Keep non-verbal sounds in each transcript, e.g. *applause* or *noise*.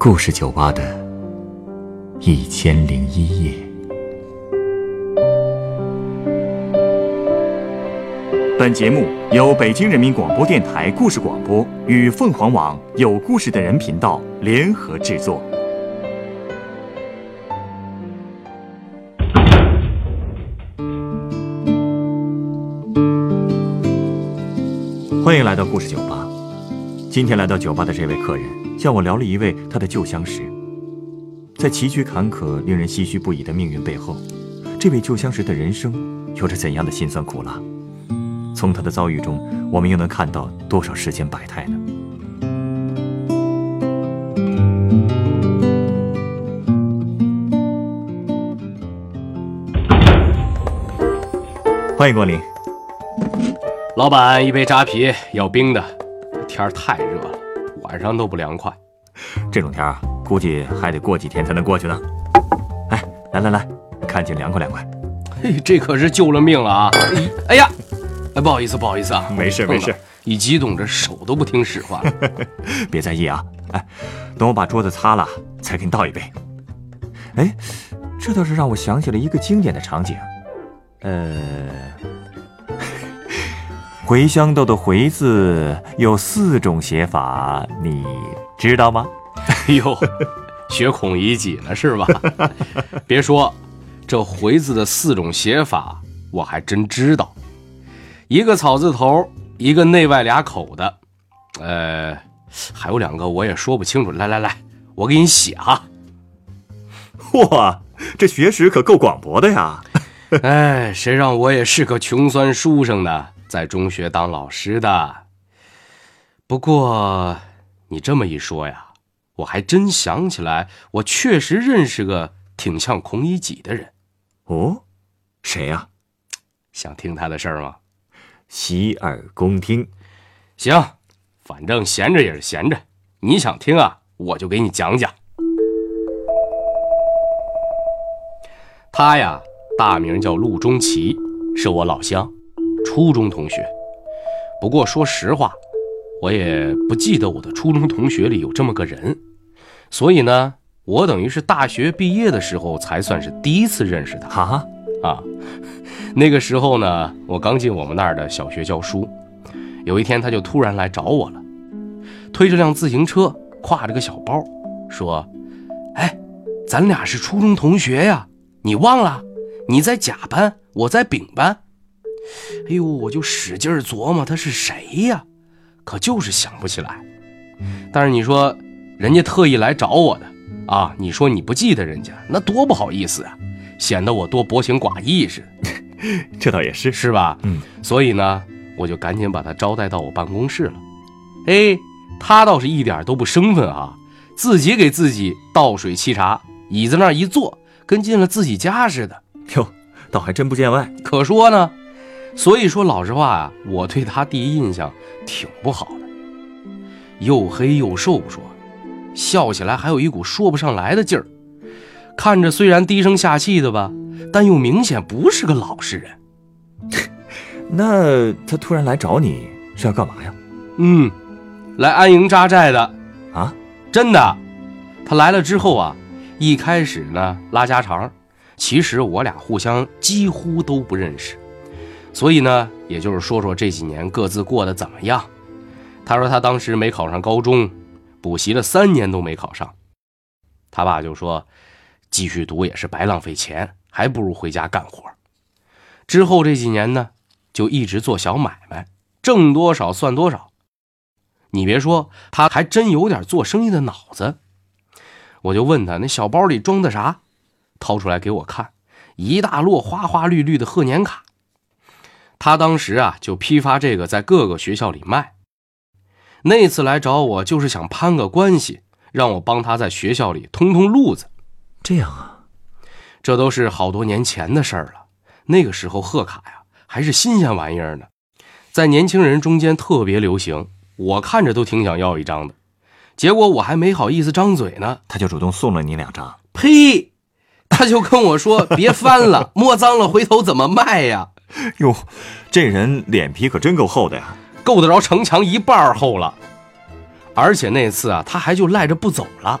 故事酒吧的一千零一夜。本节目由北京人民广播电台故事广播与凤凰网有故事的人频道联合制作。欢迎来到故事酒吧。今天来到酒吧的这位客人，向我聊了一位他的旧相识。在崎岖坎坷、令人唏嘘不已的命运背后，这位旧相识的人生有着怎样的辛酸苦辣？从他的遭遇中，我们又能看到多少世间百态呢？欢迎光临。老板，一杯扎啤，要冰的。天儿太热，晚上都不凉快。这种天儿，估计还得过几天才能过去呢。哎，来来来，赶紧凉快凉快。嘿，这可是救了命了啊！哎呀，哎，不好意思，不好意思啊，没事没事。一激动，这手都不听使唤。*laughs* 别在意啊。哎，等我把桌子擦了，再给你倒一杯。哎，这倒是让我想起了一个经典的场景。呃，茴香豆的“茴”字有四种写法，你知道吗？*laughs* 哎呦，学孔乙己呢是吧？*laughs* 别说，这“茴”字的四种写法我还真知道。一个草字头，一个内外俩口的，呃，还有两个我也说不清楚。来来来，我给你写哈。哇，这学识可够广博的呀！*laughs* 哎，谁让我也是个穷酸书生呢，在中学当老师的。不过你这么一说呀，我还真想起来，我确实认识个挺像孔乙己的人。哦，谁呀？想听他的事儿吗？洗耳恭听。行，反正闲着也是闲着，你想听啊，我就给你讲讲。他呀。大名叫陆中奇，是我老乡，初中同学。不过说实话，我也不记得我的初中同学里有这么个人。所以呢，我等于是大学毕业的时候才算是第一次认识他。哈啊，那个时候呢，我刚进我们那儿的小学教书。有一天，他就突然来找我了，推着辆自行车，挎着个小包，说：“哎，咱俩是初中同学呀，你忘了？”你在甲班，我在丙班。哎呦，我就使劲琢磨他是谁呀，可就是想不起来。但是你说人家特意来找我的啊，你说你不记得人家，那多不好意思啊，显得我多薄情寡义似的。*laughs* 这倒也是，是吧？嗯。所以呢，我就赶紧把他招待到我办公室了。哎，他倒是一点都不生分啊，自己给自己倒水沏茶，椅子那一坐，跟进了自己家似的。哟，倒还真不见外。可说呢，所以说老实话啊，我对他第一印象挺不好的。又黑又瘦不说，笑起来还有一股说不上来的劲儿。看着虽然低声下气的吧，但又明显不是个老实人。*laughs* 那他突然来找你是要干嘛呀？嗯，来安营扎寨的。啊，真的。他来了之后啊，一开始呢拉家常。其实我俩互相几乎都不认识，所以呢，也就是说说这几年各自过得怎么样。他说他当时没考上高中，补习了三年都没考上。他爸就说，继续读也是白浪费钱，还不如回家干活。之后这几年呢，就一直做小买卖，挣多少算多少。你别说，他还真有点做生意的脑子。我就问他，那小包里装的啥？掏出来给我看，一大摞花花绿绿的贺年卡。他当时啊就批发这个，在各个学校里卖。那次来找我就是想攀个关系，让我帮他在学校里通通路子。这样啊，这都是好多年前的事儿了。那个时候贺卡呀还是新鲜玩意儿呢，在年轻人中间特别流行。我看着都挺想要一张的，结果我还没好意思张嘴呢，他就主动送了你两张。呸！他就跟我说：“别翻了，*laughs* 摸脏了回头怎么卖呀？” *laughs* 哟，这人脸皮可真够厚的呀，够得着城墙一半厚了。而且那次啊，他还就赖着不走了，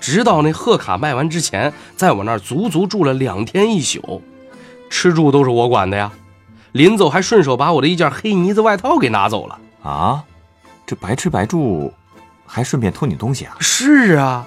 直到那贺卡卖完之前，在我那儿足足住了两天一宿，吃住都是我管的呀。临走还顺手把我的一件黑呢子外套给拿走了啊！这白吃白住，还顺便偷你东西啊？是啊，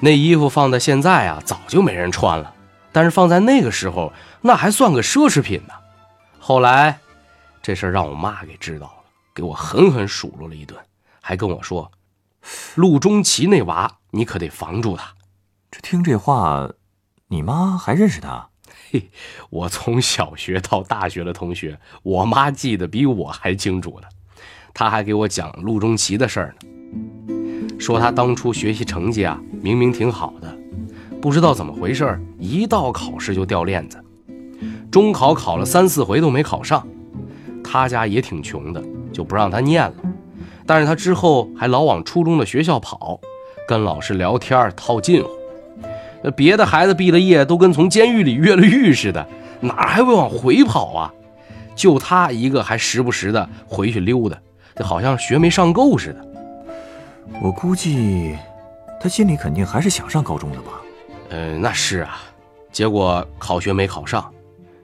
那衣服放在现在啊，早就没人穿了。但是放在那个时候，那还算个奢侈品呢。后来，这事儿让我妈给知道了，给我狠狠数落了一顿，还跟我说：“陆中奇那娃，你可得防住他。”这听这话，你妈还认识他？*laughs* 嘿，我从小学到大学的同学，我妈记得比我还清楚呢。她还给我讲陆中奇的事儿呢，说他当初学习成绩啊，明明挺好的。不知道怎么回事，一到考试就掉链子，中考考了三四回都没考上。他家也挺穷的，就不让他念了。但是他之后还老往初中的学校跑，跟老师聊天套近乎。那别的孩子毕了业都跟从监狱里越了狱似的，哪还会往回跑啊？就他一个还时不时的回去溜达，就好像学没上够似的。我估计他心里肯定还是想上高中的吧。呃，那是啊，结果考学没考上，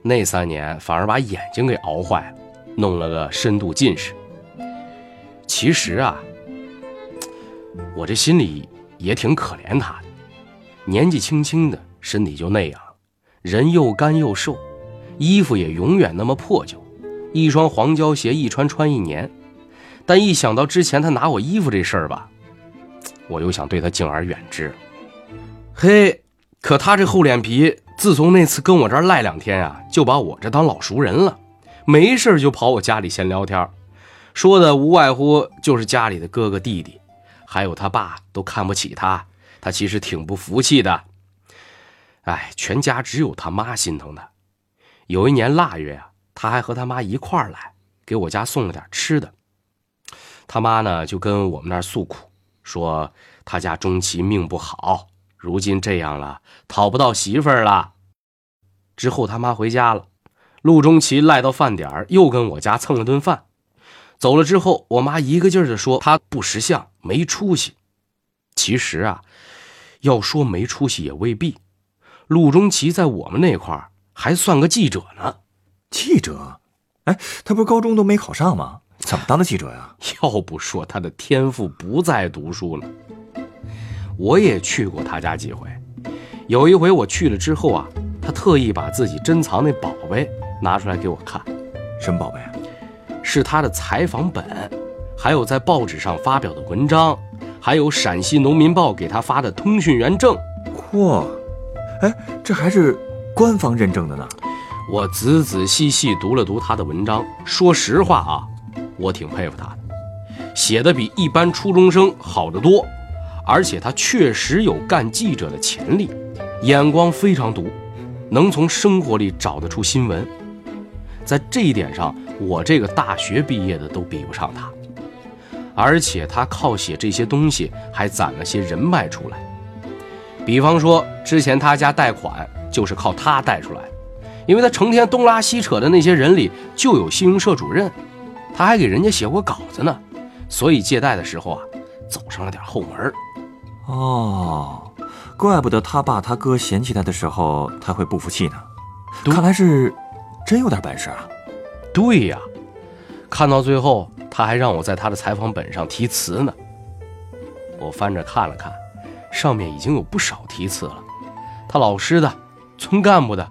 那三年反而把眼睛给熬坏了，弄了个深度近视。其实啊，我这心里也挺可怜他的，年纪轻轻的身体就那样，人又干又瘦，衣服也永远那么破旧，一双黄胶鞋一穿穿一年。但一想到之前他拿我衣服这事儿吧，我又想对他敬而远之。嘿。可他这厚脸皮，自从那次跟我这儿赖两天啊，就把我这当老熟人了，没事就跑我家里闲聊天，说的无外乎就是家里的哥哥弟弟，还有他爸都看不起他，他其实挺不服气的。哎，全家只有他妈心疼他。有一年腊月啊，他还和他妈一块儿来，给我家送了点吃的。他妈呢就跟我们那儿诉苦，说他家钟琪命不好。如今这样了，讨不到媳妇儿了。之后他妈回家了，陆中奇赖到饭点儿，又跟我家蹭了顿饭。走了之后，我妈一个劲儿的说他不识相，没出息。其实啊，要说没出息也未必。陆中奇在我们那块儿还算个记者呢。记者？哎，他不是高中都没考上吗？怎么当的记者呀？*laughs* 要不说他的天赋不在读书呢。我也去过他家几回，有一回我去了之后啊，他特意把自己珍藏那宝贝拿出来给我看。什么宝贝啊？是他的采访本，还有在报纸上发表的文章，还有陕西农民报给他发的通讯员证。嚯，哎，这还是官方认证的呢。我仔仔细细读了读他的文章，说实话啊，我挺佩服他的，写的比一般初中生好得多。而且他确实有干记者的潜力，眼光非常毒，能从生活里找得出新闻。在这一点上，我这个大学毕业的都比不上他。而且他靠写这些东西还攒了些人脉出来，比方说之前他家贷款就是靠他贷出来，因为他成天东拉西扯的那些人里就有信用社主任，他还给人家写过稿子呢，所以借贷的时候啊，走上了点后门。哦，怪不得他爸他哥嫌弃他的时候他会不服气呢，看来是真有点本事啊。对呀，看到最后他还让我在他的采访本上题词呢。我翻着看了看，上面已经有不少题词了，他老师的、村干部的，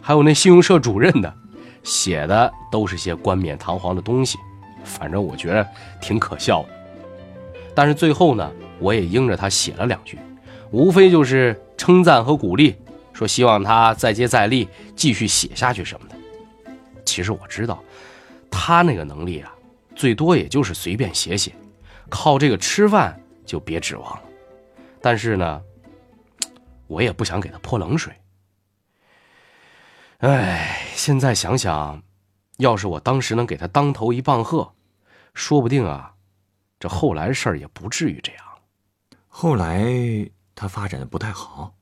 还有那信用社主任的，写的都是些冠冕堂皇的东西，反正我觉得挺可笑的。但是最后呢？我也应着他写了两句，无非就是称赞和鼓励，说希望他再接再厉，继续写下去什么的。其实我知道，他那个能力啊，最多也就是随便写写，靠这个吃饭就别指望了。但是呢，我也不想给他泼冷水。哎，现在想想，要是我当时能给他当头一棒喝，说不定啊，这后来事儿也不至于这样。后来他发展的不太好，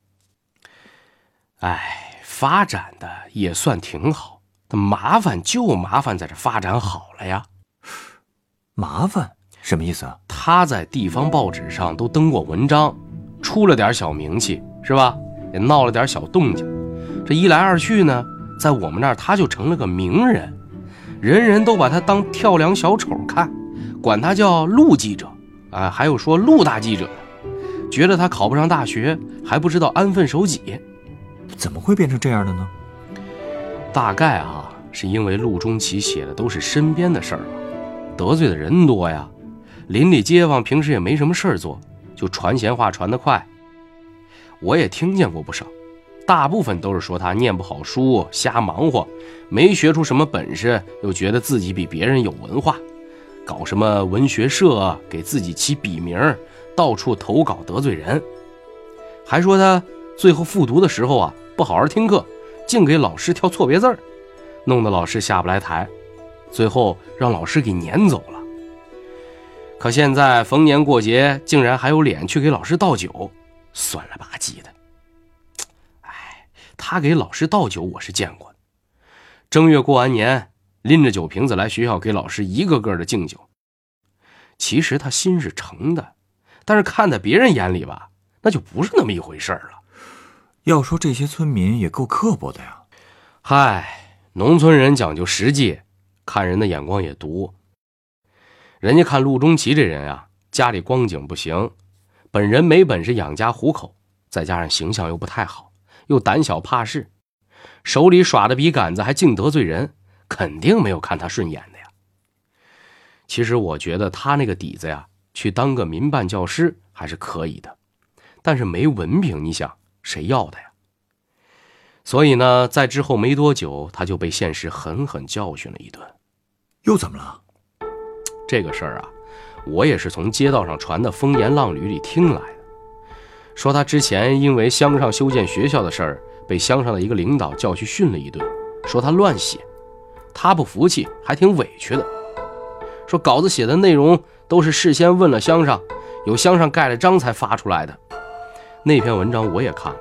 哎，发展的也算挺好。麻烦就麻烦在这发展好了呀。麻烦什么意思啊？他在地方报纸上都登过文章，出了点小名气，是吧？也闹了点小动静。这一来二去呢，在我们那儿他就成了个名人，人人都把他当跳梁小丑看，管他叫陆记者啊，还有说陆大记者的，觉得他考不上大学还不知道安分守己。怎么会变成这样的呢？大概啊，是因为陆中奇写的都是身边的事儿吧，得罪的人多呀，邻里街坊平时也没什么事儿做，就传闲话传得快。我也听见过不少，大部分都是说他念不好书，瞎忙活，没学出什么本事，又觉得自己比别人有文化，搞什么文学社，给自己起笔名，到处投稿得罪人，还说他最后复读的时候啊，不好好听课。净给老师挑错别字儿，弄得老师下不来台，最后让老师给撵走了。可现在逢年过节，竟然还有脸去给老师倒酒，酸了吧唧的。哎，他给老师倒酒我是见过的，正月过完年，拎着酒瓶子来学校给老师一个个的敬酒。其实他心是诚的，但是看在别人眼里吧，那就不是那么一回事了。要说这些村民也够刻薄的呀，嗨，农村人讲究实际，看人的眼光也毒。人家看陆中奇这人啊，家里光景不行，本人没本事养家糊口，再加上形象又不太好，又胆小怕事，手里耍的笔杆子还净得罪人，肯定没有看他顺眼的呀。其实我觉得他那个底子呀，去当个民办教师还是可以的，但是没文凭，你想？谁要的呀？所以呢，在之后没多久，他就被现实狠狠教训了一顿。又怎么了？这个事儿啊，我也是从街道上传的风言浪语里听来的。说他之前因为乡上修建学校的事儿，被乡上的一个领导叫去训了一顿，说他乱写。他不服气，还挺委屈的。说稿子写的内容都是事先问了乡上，有乡上盖了章才发出来的。那篇文章我也看了，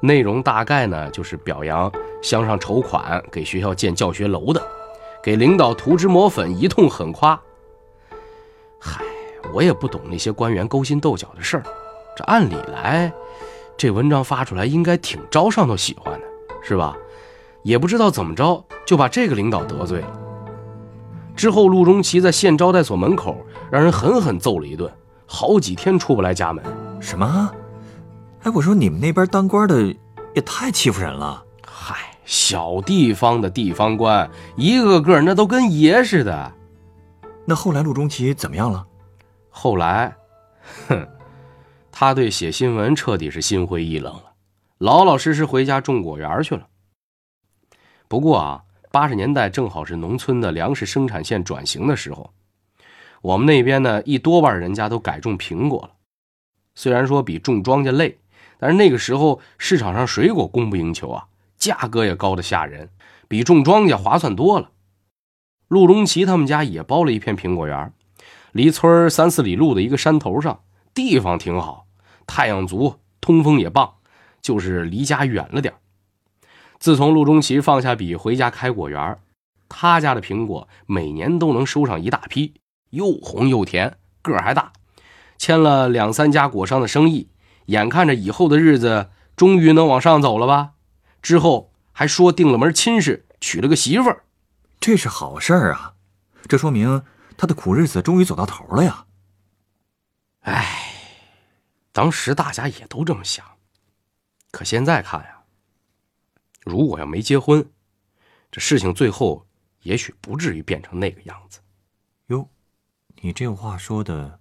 内容大概呢就是表扬乡上筹款给学校建教学楼的，给领导涂脂抹粉，一通狠夸。嗨，我也不懂那些官员勾心斗角的事儿，这按理来，这文章发出来应该挺招上头喜欢的，是吧？也不知道怎么着就把这个领导得罪了。之后，陆中奇在县招待所门口让人狠狠揍了一顿，好几天出不来家门。什么？哎，我说你们那边当官的也太欺负人了。嗨，小地方的地方官，一个个那都跟爷似的。那后来陆中奇怎么样了？后来，哼，他对写新闻彻底是心灰意冷了，老老实实回家种果园去了。不过啊，八十年代正好是农村的粮食生产线转型的时候，我们那边呢一多半人家都改种苹果了，虽然说比种庄稼累。但是那个时候市场上水果供不应求啊，价格也高的吓人，比种庄稼划算多了。陆中奇他们家也包了一片苹果园，离村三四里路的一个山头上，地方挺好，太阳足，通风也棒，就是离家远了点自从陆中奇放下笔回家开果园，他家的苹果每年都能收上一大批，又红又甜，个儿还大，签了两三家果商的生意。眼看着以后的日子终于能往上走了吧？之后还说定了门亲事，娶了个媳妇儿，这是好事儿啊！这说明他的苦日子终于走到头了呀。哎，当时大家也都这么想，可现在看呀，如果要没结婚，这事情最后也许不至于变成那个样子。哟，你这话说的，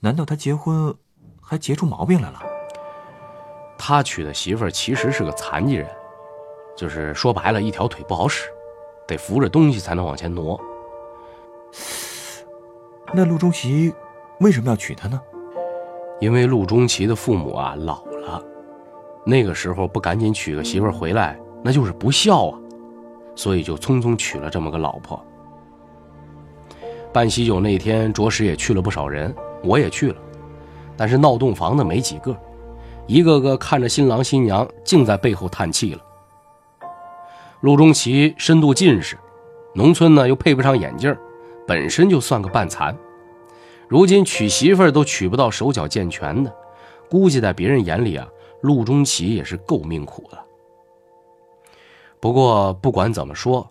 难道他结婚？还结出毛病来了。他娶的媳妇儿其实是个残疾人，就是说白了，一条腿不好使，得扶着东西才能往前挪。那陆中奇为什么要娶她呢？因为陆中奇的父母啊老了，那个时候不赶紧娶个媳妇儿回来，那就是不孝啊，所以就匆匆娶了这么个老婆。办喜酒那天，着实也去了不少人，我也去了。但是闹洞房的没几个，一个个看着新郎新娘，竟在背后叹气了。陆中奇深度近视，农村呢又配不上眼镜，本身就算个半残，如今娶媳妇都娶不到手脚健全的，估计在别人眼里啊，陆中奇也是够命苦的。不过不管怎么说，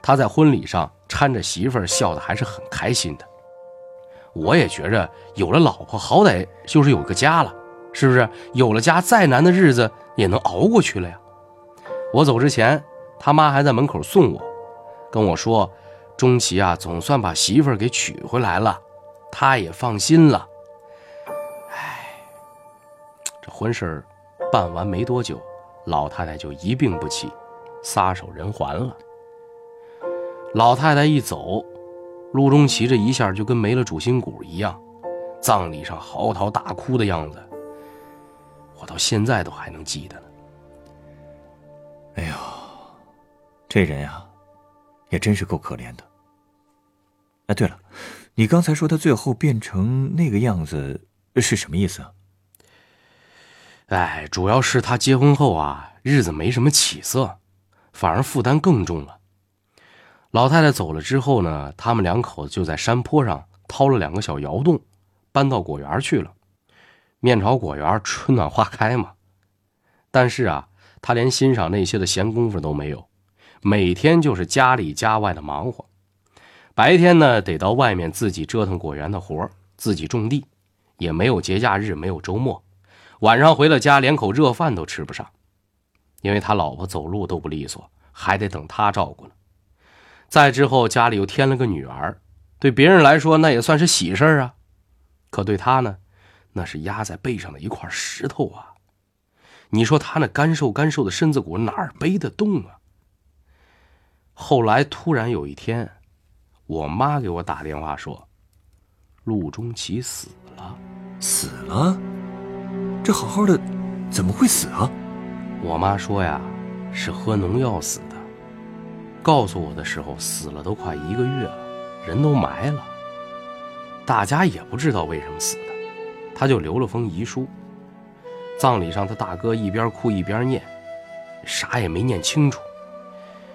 他在婚礼上搀着媳妇儿笑的还是很开心的。我也觉着有了老婆，好歹就是有个家了，是不是？有了家，再难的日子也能熬过去了呀。我走之前，他妈还在门口送我，跟我说：“钟奇啊，总算把媳妇儿给娶回来了，他也放心了。”哎，这婚事办完没多久，老太太就一病不起，撒手人寰了。老太太一走。陆中奇这一下就跟没了主心骨一样，葬礼上嚎啕大哭的样子，我到现在都还能记得呢。哎呦，这人呀，也真是够可怜的。哎，对了，你刚才说他最后变成那个样子是什么意思啊？哎，主要是他结婚后啊，日子没什么起色，反而负担更重了。老太太走了之后呢，他们两口子就在山坡上掏了两个小窑洞，搬到果园去了。面朝果园，春暖花开嘛。但是啊，他连欣赏那些的闲工夫都没有，每天就是家里家外的忙活。白天呢，得到外面自己折腾果园的活自己种地，也没有节假日，没有周末。晚上回了家，连口热饭都吃不上，因为他老婆走路都不利索，还得等他照顾呢。再之后，家里又添了个女儿，对别人来说那也算是喜事啊，可对他呢，那是压在背上的一块石头啊！你说他那干瘦干瘦的身子骨哪儿背得动啊？后来突然有一天，我妈给我打电话说，陆中奇死了，死了？这好好的，怎么会死啊？我妈说呀，是喝农药死的。告诉我的时候，死了都快一个月了，人都埋了。大家也不知道为什么死的，他就留了封遗书。葬礼上，他大哥一边哭一边念，啥也没念清楚。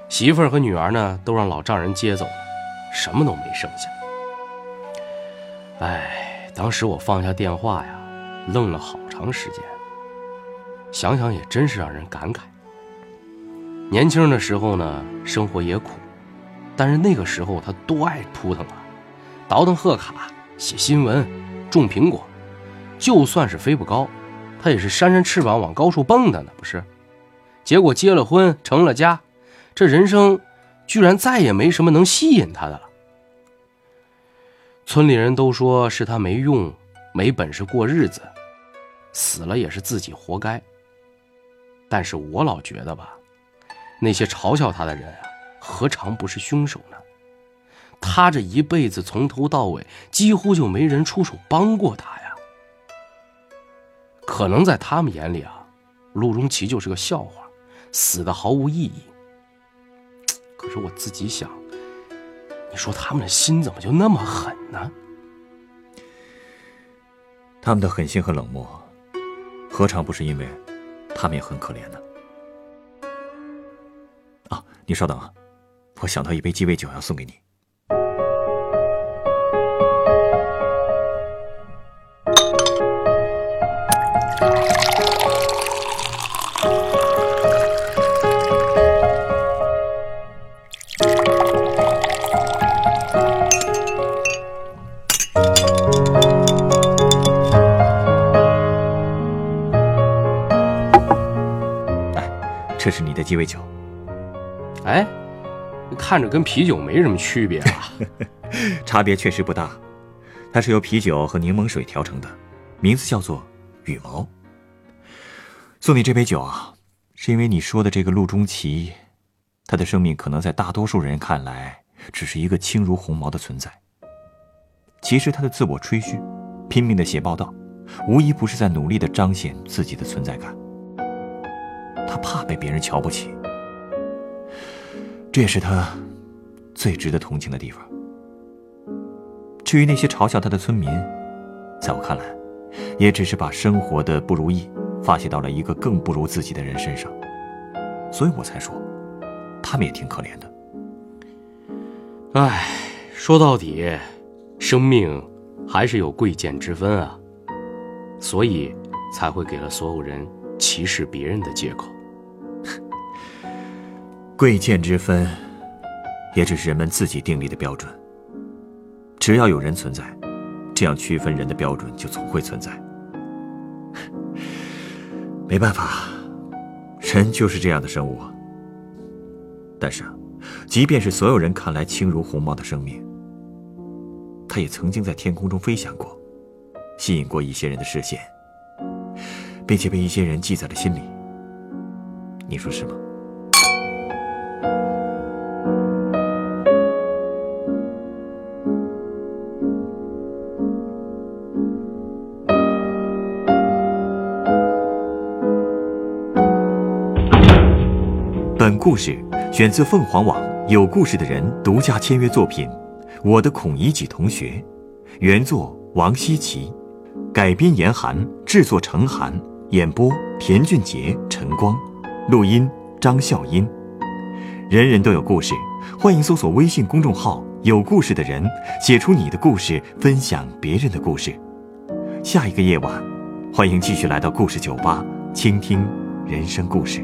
媳妇儿和女儿呢，都让老丈人接走了，什么都没剩下。哎，当时我放下电话呀，愣了好长时间。想想也真是让人感慨。年轻的时候呢，生活也苦，但是那个时候他多爱扑腾啊，倒腾贺卡、写新闻、种苹果，就算是飞不高，他也是扇扇翅膀往高处蹦的呢，不是？结果结了婚，成了家，这人生居然再也没什么能吸引他的了。村里人都说是他没用，没本事过日子，死了也是自己活该。但是我老觉得吧。那些嘲笑他的人啊，何尝不是凶手呢？他这一辈子从头到尾几乎就没人出手帮过他呀。可能在他们眼里啊，陆荣奇就是个笑话，死的毫无意义。可是我自己想，你说他们的心怎么就那么狠呢？他们的狠心和冷漠，何尝不是因为他们也很可怜的。啊？你稍等啊，我想到一杯鸡尾酒要送给你。这是你的鸡尾酒。哎，看着跟啤酒没什么区别啊，*laughs* 差别确实不大。它是由啤酒和柠檬水调成的，名字叫做羽毛。送你这杯酒啊，是因为你说的这个陆中奇，他的生命可能在大多数人看来只是一个轻如鸿毛的存在。其实他的自我吹嘘，拼命的写报道，无一不是在努力的彰显自己的存在感。他怕被别人瞧不起。这也是他最值得同情的地方。至于那些嘲笑他的村民，在我看来，也只是把生活的不如意发泄到了一个更不如自己的人身上，所以我才说，他们也挺可怜的。唉，说到底，生命还是有贵贱之分啊。所以，才会给了所有人歧视别人的借口。贵贱之分，也只是人们自己订立的标准。只要有人存在，这样区分人的标准就总会存在。没办法，人就是这样的生物。但是，即便是所有人看来轻如鸿毛的生命，它也曾经在天空中飞翔过，吸引过一些人的视线，并且被一些人记在了心里。你说是吗？本故事选自凤凰网有故事的人独家签约作品《我的孔乙己同学》，原作王希奇，改编严寒，制作程寒，演播田俊杰、陈光，录音张笑音。人人都有故事，欢迎搜索微信公众号“有故事的人”，写出你的故事，分享别人的故事。下一个夜晚，欢迎继续来到故事酒吧，倾听人生故事。